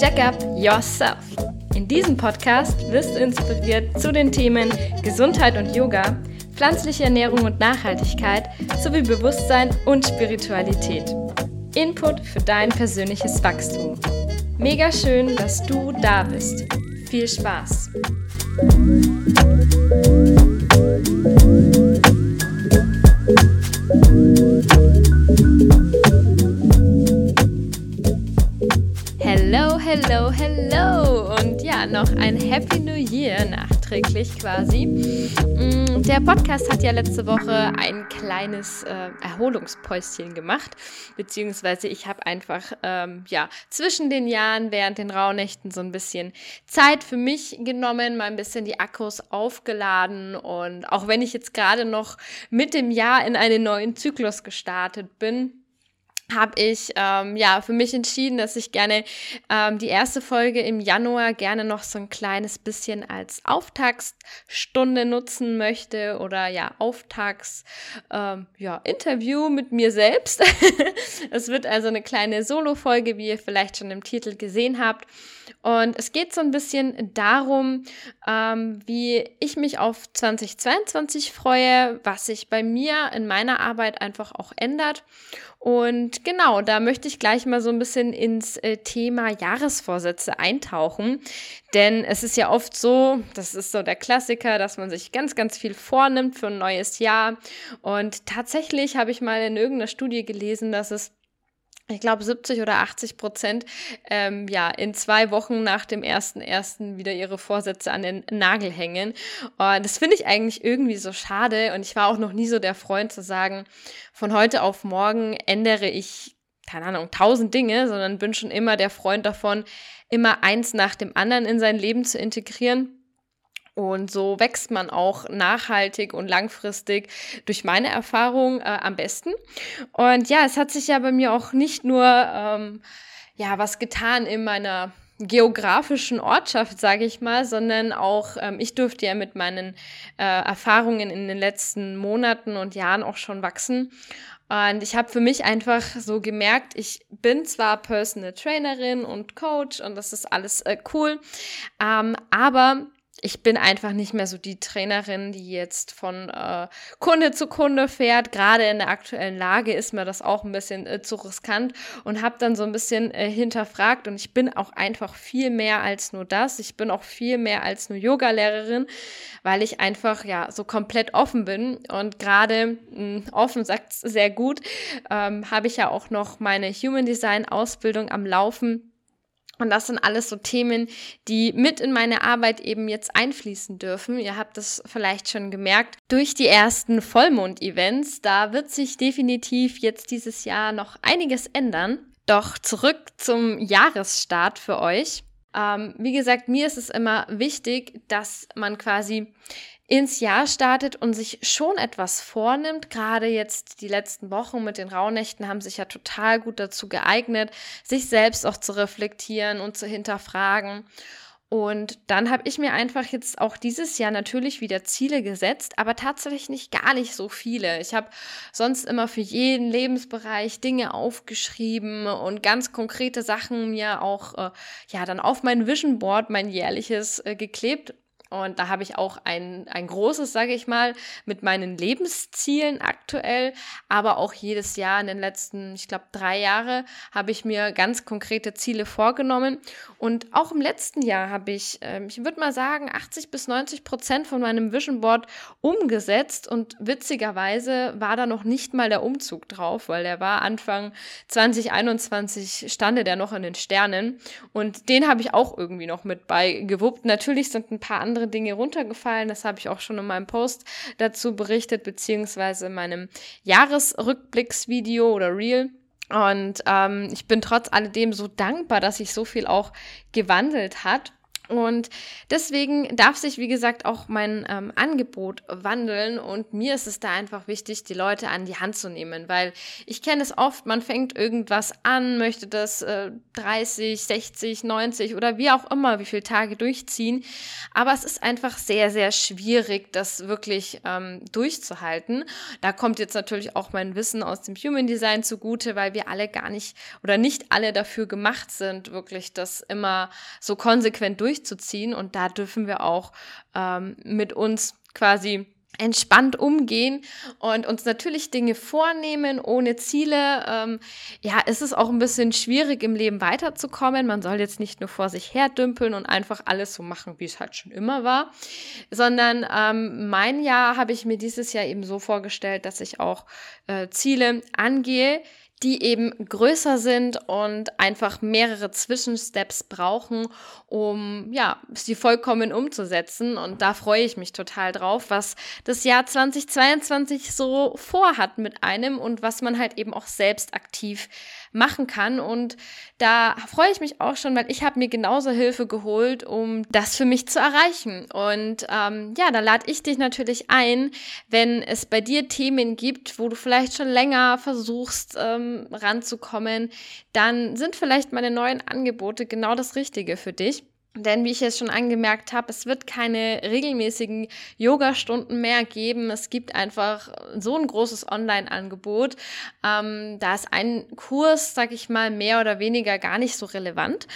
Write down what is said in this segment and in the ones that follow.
Jack up yourself. In diesem Podcast wirst du inspiriert zu den Themen Gesundheit und Yoga, pflanzliche Ernährung und Nachhaltigkeit sowie Bewusstsein und Spiritualität. Input für dein persönliches Wachstum. Mega schön, dass du da bist. Viel Spaß! Hello, hello, hello und ja, noch ein Happy New Year nachträglich quasi. Mm, der Podcast hat ja letzte Woche ein kleines äh, Erholungspäuschen gemacht, beziehungsweise ich habe einfach ähm, ja zwischen den Jahren während den Rauhnächten so ein bisschen Zeit für mich genommen, mal ein bisschen die Akkus aufgeladen und auch wenn ich jetzt gerade noch mit dem Jahr in einen neuen Zyklus gestartet bin, habe ich ähm, ja für mich entschieden, dass ich gerne ähm, die erste Folge im Januar gerne noch so ein kleines bisschen als Auftaktstunde nutzen möchte oder ja Auftakts ähm, ja Interview mit mir selbst. es wird also eine kleine Solo-Folge, wie ihr vielleicht schon im Titel gesehen habt. Und es geht so ein bisschen darum, ähm, wie ich mich auf 2022 freue, was sich bei mir in meiner Arbeit einfach auch ändert. Und genau, da möchte ich gleich mal so ein bisschen ins äh, Thema Jahresvorsätze eintauchen. Denn es ist ja oft so, das ist so der Klassiker, dass man sich ganz, ganz viel vornimmt für ein neues Jahr. Und tatsächlich habe ich mal in irgendeiner Studie gelesen, dass es ich glaube, 70 oder 80 Prozent ähm, ja in zwei Wochen nach dem ersten ersten wieder ihre Vorsätze an den Nagel hängen. Und das finde ich eigentlich irgendwie so schade. Und ich war auch noch nie so der Freund zu sagen, von heute auf morgen ändere ich, keine Ahnung, tausend Dinge, sondern bin schon immer der Freund davon, immer eins nach dem anderen in sein Leben zu integrieren. Und so wächst man auch nachhaltig und langfristig durch meine Erfahrung äh, am besten. Und ja, es hat sich ja bei mir auch nicht nur ähm, ja was getan in meiner geografischen Ortschaft, sage ich mal, sondern auch ähm, ich durfte ja mit meinen äh, Erfahrungen in den letzten Monaten und Jahren auch schon wachsen. Und ich habe für mich einfach so gemerkt, ich bin zwar Personal Trainerin und Coach und das ist alles äh, cool, ähm, aber ich bin einfach nicht mehr so die Trainerin, die jetzt von äh, Kunde zu Kunde fährt. Gerade in der aktuellen Lage ist mir das auch ein bisschen äh, zu riskant und habe dann so ein bisschen äh, hinterfragt. Und ich bin auch einfach viel mehr als nur das. Ich bin auch viel mehr als nur Yogalehrerin, weil ich einfach ja so komplett offen bin. Und gerade hm, offen sagt sehr gut, ähm, habe ich ja auch noch meine Human Design Ausbildung am Laufen und das sind alles so Themen, die mit in meine Arbeit eben jetzt einfließen dürfen. Ihr habt es vielleicht schon gemerkt durch die ersten Vollmond-Events. Da wird sich definitiv jetzt dieses Jahr noch einiges ändern. Doch zurück zum Jahresstart für euch. Ähm, wie gesagt, mir ist es immer wichtig, dass man quasi ins Jahr startet und sich schon etwas vornimmt. Gerade jetzt die letzten Wochen mit den Rauhnächten haben sich ja total gut dazu geeignet, sich selbst auch zu reflektieren und zu hinterfragen. Und dann habe ich mir einfach jetzt auch dieses Jahr natürlich wieder Ziele gesetzt, aber tatsächlich nicht gar nicht so viele. Ich habe sonst immer für jeden Lebensbereich Dinge aufgeschrieben und ganz konkrete Sachen mir auch äh, ja dann auf mein Vision Board, mein jährliches, äh, geklebt und da habe ich auch ein, ein großes, sage ich mal, mit meinen Lebenszielen aktuell, aber auch jedes Jahr in den letzten, ich glaube, drei Jahre habe ich mir ganz konkrete Ziele vorgenommen. Und auch im letzten Jahr habe ich, äh, ich würde mal sagen, 80 bis 90 Prozent von meinem Vision Board umgesetzt. Und witzigerweise war da noch nicht mal der Umzug drauf, weil der war Anfang 2021, stande der noch in den Sternen. Und den habe ich auch irgendwie noch mit beigewuppt. Natürlich sind ein paar andere andere Dinge runtergefallen. Das habe ich auch schon in meinem Post dazu berichtet, beziehungsweise in meinem Jahresrückblicksvideo oder Reel. Und ähm, ich bin trotz alledem so dankbar, dass sich so viel auch gewandelt hat. Und deswegen darf sich, wie gesagt, auch mein ähm, Angebot wandeln. Und mir ist es da einfach wichtig, die Leute an die Hand zu nehmen, weil ich kenne es oft, man fängt irgendwas an, möchte das äh, 30, 60, 90 oder wie auch immer, wie viele Tage durchziehen. Aber es ist einfach sehr, sehr schwierig, das wirklich ähm, durchzuhalten. Da kommt jetzt natürlich auch mein Wissen aus dem Human Design zugute, weil wir alle gar nicht oder nicht alle dafür gemacht sind, wirklich das immer so konsequent durchzuhalten durchzuziehen. Und da dürfen wir auch ähm, mit uns quasi entspannt umgehen und uns natürlich Dinge vornehmen ohne Ziele. Ähm, ja, ist es auch ein bisschen schwierig im Leben weiterzukommen. Man soll jetzt nicht nur vor sich her dümpeln und einfach alles so machen, wie es halt schon immer war, sondern ähm, mein Jahr habe ich mir dieses Jahr eben so vorgestellt, dass ich auch äh, Ziele angehe, die eben größer sind und einfach mehrere Zwischensteps brauchen, um ja, sie vollkommen umzusetzen. Und da freue ich mich total drauf, was das Jahr 2022 so vorhat mit einem und was man halt eben auch selbst aktiv machen kann. Und da freue ich mich auch schon, weil ich habe mir genauso Hilfe geholt, um das für mich zu erreichen. Und ähm, ja, da lade ich dich natürlich ein, wenn es bei dir Themen gibt, wo du vielleicht schon länger versuchst ähm, ranzukommen, dann sind vielleicht meine neuen Angebote genau das Richtige für dich. Denn wie ich es schon angemerkt habe, es wird keine regelmäßigen Yoga-Stunden mehr geben. Es gibt einfach so ein großes Online-Angebot. Ähm, da ist ein Kurs, sag ich mal, mehr oder weniger gar nicht so relevant.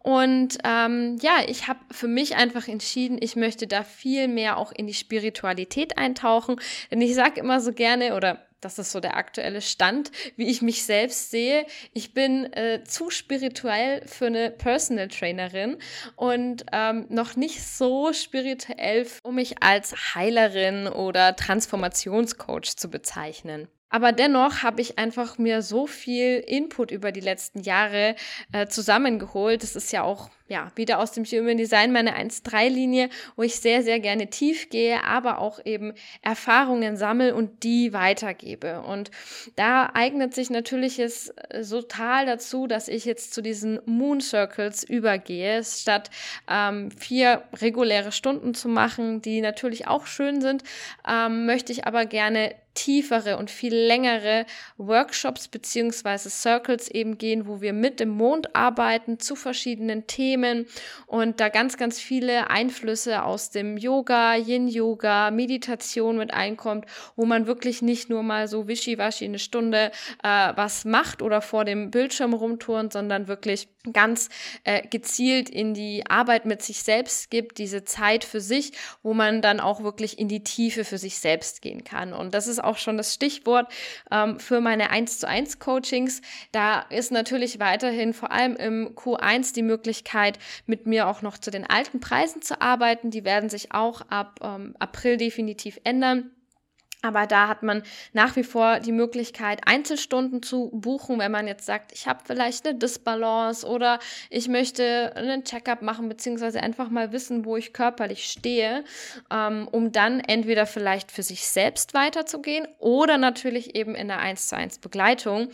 Und ähm, ja, ich habe für mich einfach entschieden, ich möchte da viel mehr auch in die Spiritualität eintauchen. Denn ich sage immer so gerne oder das ist so der aktuelle Stand, wie ich mich selbst sehe. Ich bin äh, zu spirituell für eine Personal Trainerin und ähm, noch nicht so spirituell, um mich als Heilerin oder Transformationscoach zu bezeichnen. Aber dennoch habe ich einfach mir so viel Input über die letzten Jahre äh, zusammengeholt. Das ist ja auch ja, wieder aus dem Human Design meine 1-3-Linie, wo ich sehr, sehr gerne tief gehe, aber auch eben Erfahrungen sammle und die weitergebe. Und da eignet sich natürlich es äh, total dazu, dass ich jetzt zu diesen Moon Circles übergehe, statt ähm, vier reguläre Stunden zu machen, die natürlich auch schön sind, ähm, möchte ich aber gerne tiefere und viel längere Workshops beziehungsweise Circles eben gehen, wo wir mit dem Mond arbeiten zu verschiedenen Themen Themen und da ganz, ganz viele Einflüsse aus dem Yoga, Yin-Yoga, Meditation mit einkommt, wo man wirklich nicht nur mal so wischiwaschi eine Stunde äh, was macht oder vor dem Bildschirm rumturnt, sondern wirklich ganz äh, gezielt in die Arbeit mit sich selbst gibt, diese Zeit für sich, wo man dann auch wirklich in die Tiefe für sich selbst gehen kann. Und das ist auch schon das Stichwort ähm, für meine 1 zu 1 Coachings. Da ist natürlich weiterhin vor allem im Q1 die Möglichkeit, mit mir auch noch zu den alten Preisen zu arbeiten. Die werden sich auch ab ähm, April definitiv ändern. Aber da hat man nach wie vor die Möglichkeit, Einzelstunden zu buchen, wenn man jetzt sagt, ich habe vielleicht eine Disbalance oder ich möchte einen Checkup machen, beziehungsweise einfach mal wissen, wo ich körperlich stehe, ähm, um dann entweder vielleicht für sich selbst weiterzugehen oder natürlich eben in der 1 zu 1 Begleitung.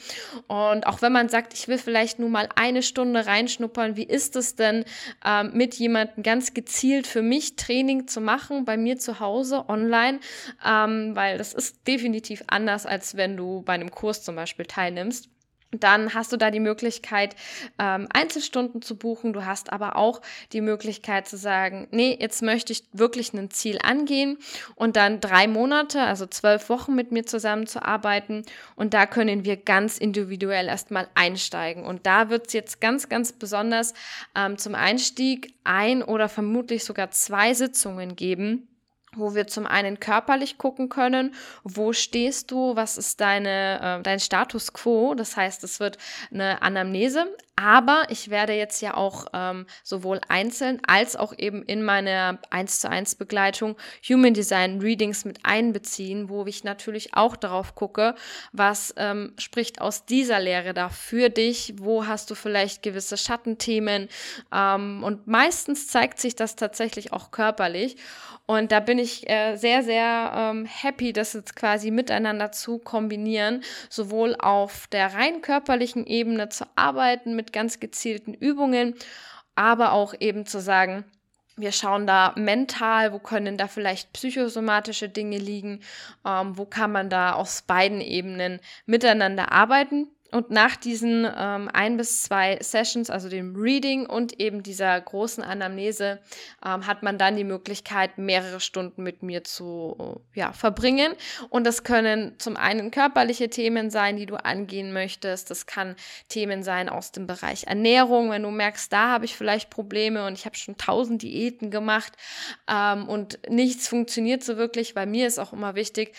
Und auch wenn man sagt, ich will vielleicht nur mal eine Stunde reinschnuppern, wie ist es denn, ähm, mit jemandem ganz gezielt für mich Training zu machen, bei mir zu Hause online, ähm, das ist definitiv anders, als wenn du bei einem Kurs zum Beispiel teilnimmst. Dann hast du da die Möglichkeit, ähm, Einzelstunden zu buchen. Du hast aber auch die Möglichkeit zu sagen, nee, jetzt möchte ich wirklich ein Ziel angehen und dann drei Monate, also zwölf Wochen mit mir zusammenzuarbeiten. Und da können wir ganz individuell erstmal einsteigen. Und da wird es jetzt ganz, ganz besonders ähm, zum Einstieg ein oder vermutlich sogar zwei Sitzungen geben wo wir zum einen körperlich gucken können, wo stehst du, was ist deine, äh, dein Status quo. Das heißt, es wird eine Anamnese, aber ich werde jetzt ja auch ähm, sowohl einzeln als auch eben in meine 1 zu 1 Begleitung Human Design Readings mit einbeziehen, wo ich natürlich auch darauf gucke, was ähm, spricht aus dieser Lehre da für dich, wo hast du vielleicht gewisse Schattenthemen? Ähm, und meistens zeigt sich das tatsächlich auch körperlich. Und da bin ich äh, sehr, sehr ähm, happy, das jetzt quasi miteinander zu kombinieren, sowohl auf der rein körperlichen Ebene zu arbeiten mit ganz gezielten Übungen, aber auch eben zu sagen, Wir schauen da mental, wo können da vielleicht psychosomatische Dinge liegen, ähm, wo kann man da aus beiden Ebenen miteinander arbeiten. Und nach diesen ähm, ein bis zwei Sessions, also dem Reading und eben dieser großen Anamnese, ähm, hat man dann die Möglichkeit, mehrere Stunden mit mir zu ja, verbringen. Und das können zum einen körperliche Themen sein, die du angehen möchtest. Das kann Themen sein aus dem Bereich Ernährung, wenn du merkst, da habe ich vielleicht Probleme und ich habe schon tausend Diäten gemacht ähm, und nichts funktioniert so wirklich. Bei mir ist auch immer wichtig,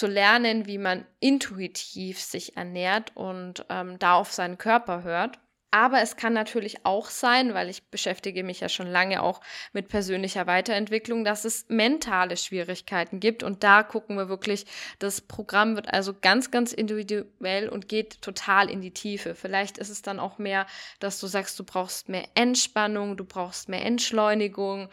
zu lernen, wie man intuitiv sich ernährt und ähm, da auf seinen Körper hört. Aber es kann natürlich auch sein, weil ich beschäftige mich ja schon lange auch mit persönlicher Weiterentwicklung, dass es mentale Schwierigkeiten gibt. Und da gucken wir wirklich, das Programm wird also ganz, ganz individuell und geht total in die Tiefe. Vielleicht ist es dann auch mehr, dass du sagst, du brauchst mehr Entspannung, du brauchst mehr Entschleunigung.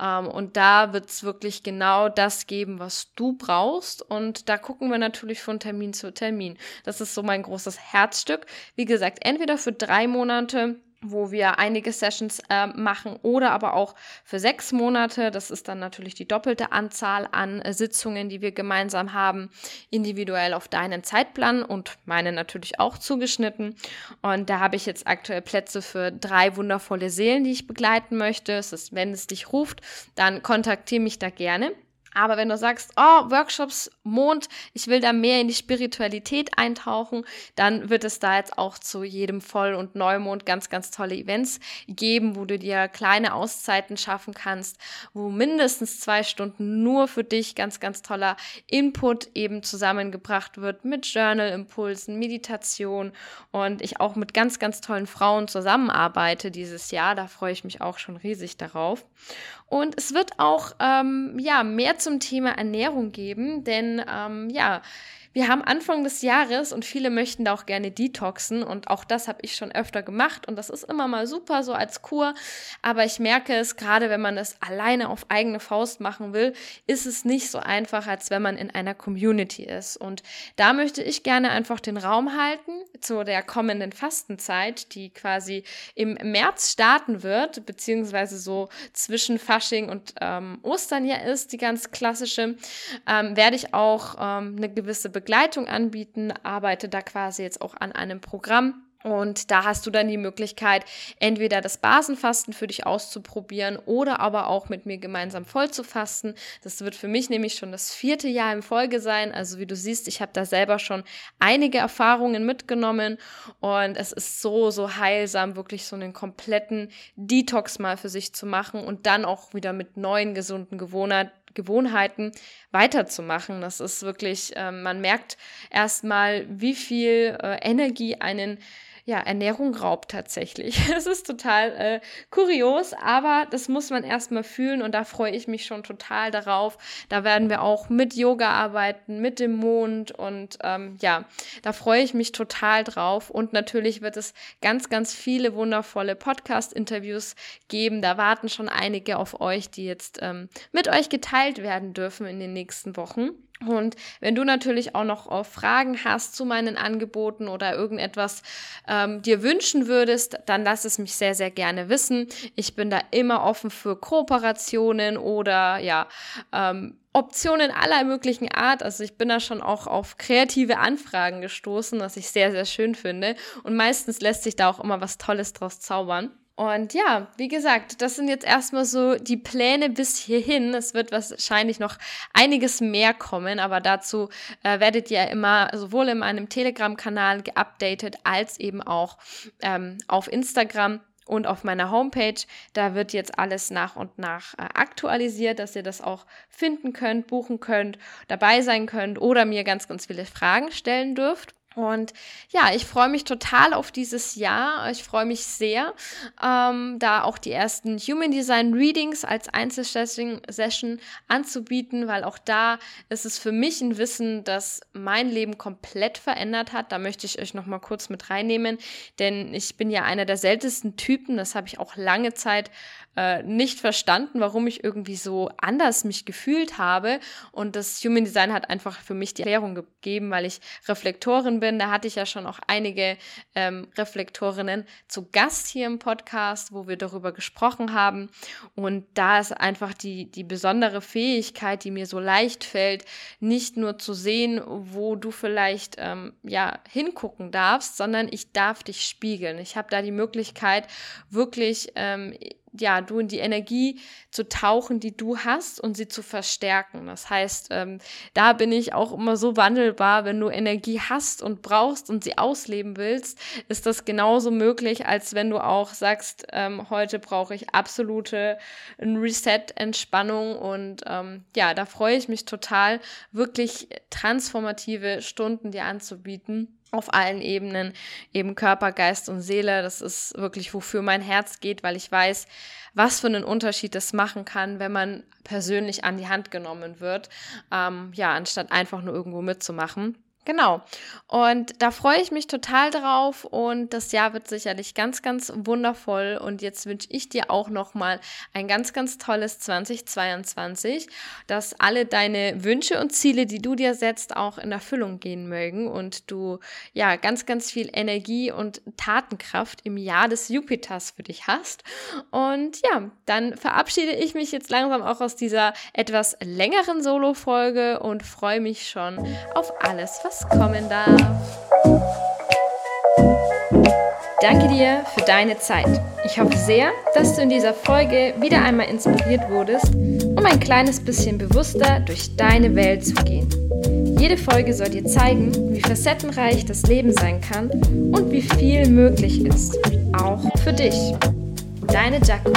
Ähm, und da wird es wirklich genau das geben, was du brauchst. Und da gucken wir natürlich von Termin zu Termin. Das ist so mein großes Herzstück. Wie gesagt, entweder für drei Monate, Monate, wo wir einige Sessions äh, machen oder aber auch für sechs Monate. Das ist dann natürlich die doppelte Anzahl an äh, Sitzungen, die wir gemeinsam haben, individuell auf deinen Zeitplan und meine natürlich auch zugeschnitten. Und da habe ich jetzt aktuell Plätze für drei wundervolle Seelen, die ich begleiten möchte. Es ist, wenn es dich ruft, dann kontaktiere mich da gerne. Aber wenn du sagst, oh, Workshops, Mond, ich will da mehr in die Spiritualität eintauchen, dann wird es da jetzt auch zu jedem Voll- und Neumond ganz, ganz tolle Events geben, wo du dir kleine Auszeiten schaffen kannst, wo mindestens zwei Stunden nur für dich ganz, ganz toller Input eben zusammengebracht wird mit Journal-Impulsen, Meditation und ich auch mit ganz, ganz tollen Frauen zusammenarbeite dieses Jahr. Da freue ich mich auch schon riesig darauf. Und es wird auch ähm, ja, mehr zum Thema Ernährung geben, denn ähm, ja, wir haben Anfang des Jahres und viele möchten da auch gerne detoxen und auch das habe ich schon öfter gemacht und das ist immer mal super so als Kur, aber ich merke es gerade, wenn man das alleine auf eigene Faust machen will, ist es nicht so einfach, als wenn man in einer Community ist. Und da möchte ich gerne einfach den Raum halten zu der kommenden Fastenzeit, die quasi im März starten wird, beziehungsweise so zwischen Fasching und ähm, Ostern ja ist, die ganz klassische, ähm, werde ich auch ähm, eine gewisse Be Begleitung anbieten, arbeite da quasi jetzt auch an einem Programm. Und da hast du dann die Möglichkeit, entweder das Basenfasten für dich auszuprobieren oder aber auch mit mir gemeinsam voll zu fasten. Das wird für mich nämlich schon das vierte Jahr in Folge sein. Also wie du siehst, ich habe da selber schon einige Erfahrungen mitgenommen und es ist so, so heilsam, wirklich so einen kompletten Detox mal für sich zu machen und dann auch wieder mit neuen gesunden Gewohnheiten Gewohnheiten weiterzumachen. Das ist wirklich, äh, man merkt erstmal, wie viel äh, Energie einen ja, Ernährung raubt tatsächlich. Es ist total äh, kurios, aber das muss man erstmal fühlen und da freue ich mich schon total darauf. Da werden wir auch mit Yoga arbeiten, mit dem Mond und ähm, ja, da freue ich mich total drauf. Und natürlich wird es ganz, ganz viele wundervolle Podcast-Interviews geben. Da warten schon einige auf euch, die jetzt ähm, mit euch geteilt werden dürfen in den nächsten Wochen. Und wenn du natürlich auch noch äh, Fragen hast zu meinen Angeboten oder irgendetwas ähm, dir wünschen würdest, dann lass es mich sehr, sehr gerne wissen. Ich bin da immer offen für Kooperationen oder ja, ähm, Optionen aller möglichen Art. Also ich bin da schon auch auf kreative Anfragen gestoßen, was ich sehr, sehr schön finde. Und meistens lässt sich da auch immer was Tolles draus zaubern. Und ja, wie gesagt, das sind jetzt erstmal so die Pläne bis hierhin. Es wird wahrscheinlich noch einiges mehr kommen, aber dazu äh, werdet ihr immer sowohl in meinem Telegram-Kanal geupdatet als eben auch ähm, auf Instagram und auf meiner Homepage. Da wird jetzt alles nach und nach äh, aktualisiert, dass ihr das auch finden könnt, buchen könnt, dabei sein könnt oder mir ganz, ganz viele Fragen stellen dürft. Und ja, ich freue mich total auf dieses Jahr. Ich freue mich sehr, ähm, da auch die ersten Human Design Readings als Einzelsession anzubieten, weil auch da ist es für mich ein Wissen, das mein Leben komplett verändert hat. Da möchte ich euch noch mal kurz mit reinnehmen, denn ich bin ja einer der seltensten Typen. Das habe ich auch lange Zeit äh, nicht verstanden, warum ich irgendwie so anders mich gefühlt habe. Und das Human Design hat einfach für mich die Erklärung gegeben, weil ich Reflektorin bin. Da hatte ich ja schon auch einige ähm, Reflektorinnen zu Gast hier im Podcast, wo wir darüber gesprochen haben. Und da ist einfach die, die besondere Fähigkeit, die mir so leicht fällt, nicht nur zu sehen, wo du vielleicht ähm, ja hingucken darfst, sondern ich darf dich spiegeln. Ich habe da die Möglichkeit, wirklich ähm, ja, du in die Energie zu tauchen, die du hast und sie zu verstärken. Das heißt, ähm, da bin ich auch immer so wandelbar, wenn du Energie hast und brauchst und sie ausleben willst, ist das genauso möglich, als wenn du auch sagst, ähm, heute brauche ich absolute Reset, Entspannung und ähm, ja, da freue ich mich total, wirklich transformative Stunden dir anzubieten auf allen Ebenen, eben Körper, Geist und Seele. Das ist wirklich, wofür mein Herz geht, weil ich weiß, was für einen Unterschied das machen kann, wenn man persönlich an die Hand genommen wird, ähm, ja, anstatt einfach nur irgendwo mitzumachen. Genau. Und da freue ich mich total drauf und das Jahr wird sicherlich ganz, ganz wundervoll. Und jetzt wünsche ich dir auch nochmal ein ganz, ganz tolles 2022, dass alle deine Wünsche und Ziele, die du dir setzt, auch in Erfüllung gehen mögen und du ja ganz, ganz viel Energie und Tatenkraft im Jahr des Jupiters für dich hast. Und ja, dann verabschiede ich mich jetzt langsam auch aus dieser etwas längeren Solo-Folge und freue mich schon auf alles, was was kommen darf. Danke dir für deine Zeit. Ich hoffe sehr, dass du in dieser Folge wieder einmal inspiriert wurdest, um ein kleines bisschen bewusster durch deine Welt zu gehen. Jede Folge soll dir zeigen, wie facettenreich das Leben sein kann und wie viel möglich ist, auch für dich. Deine Jaco.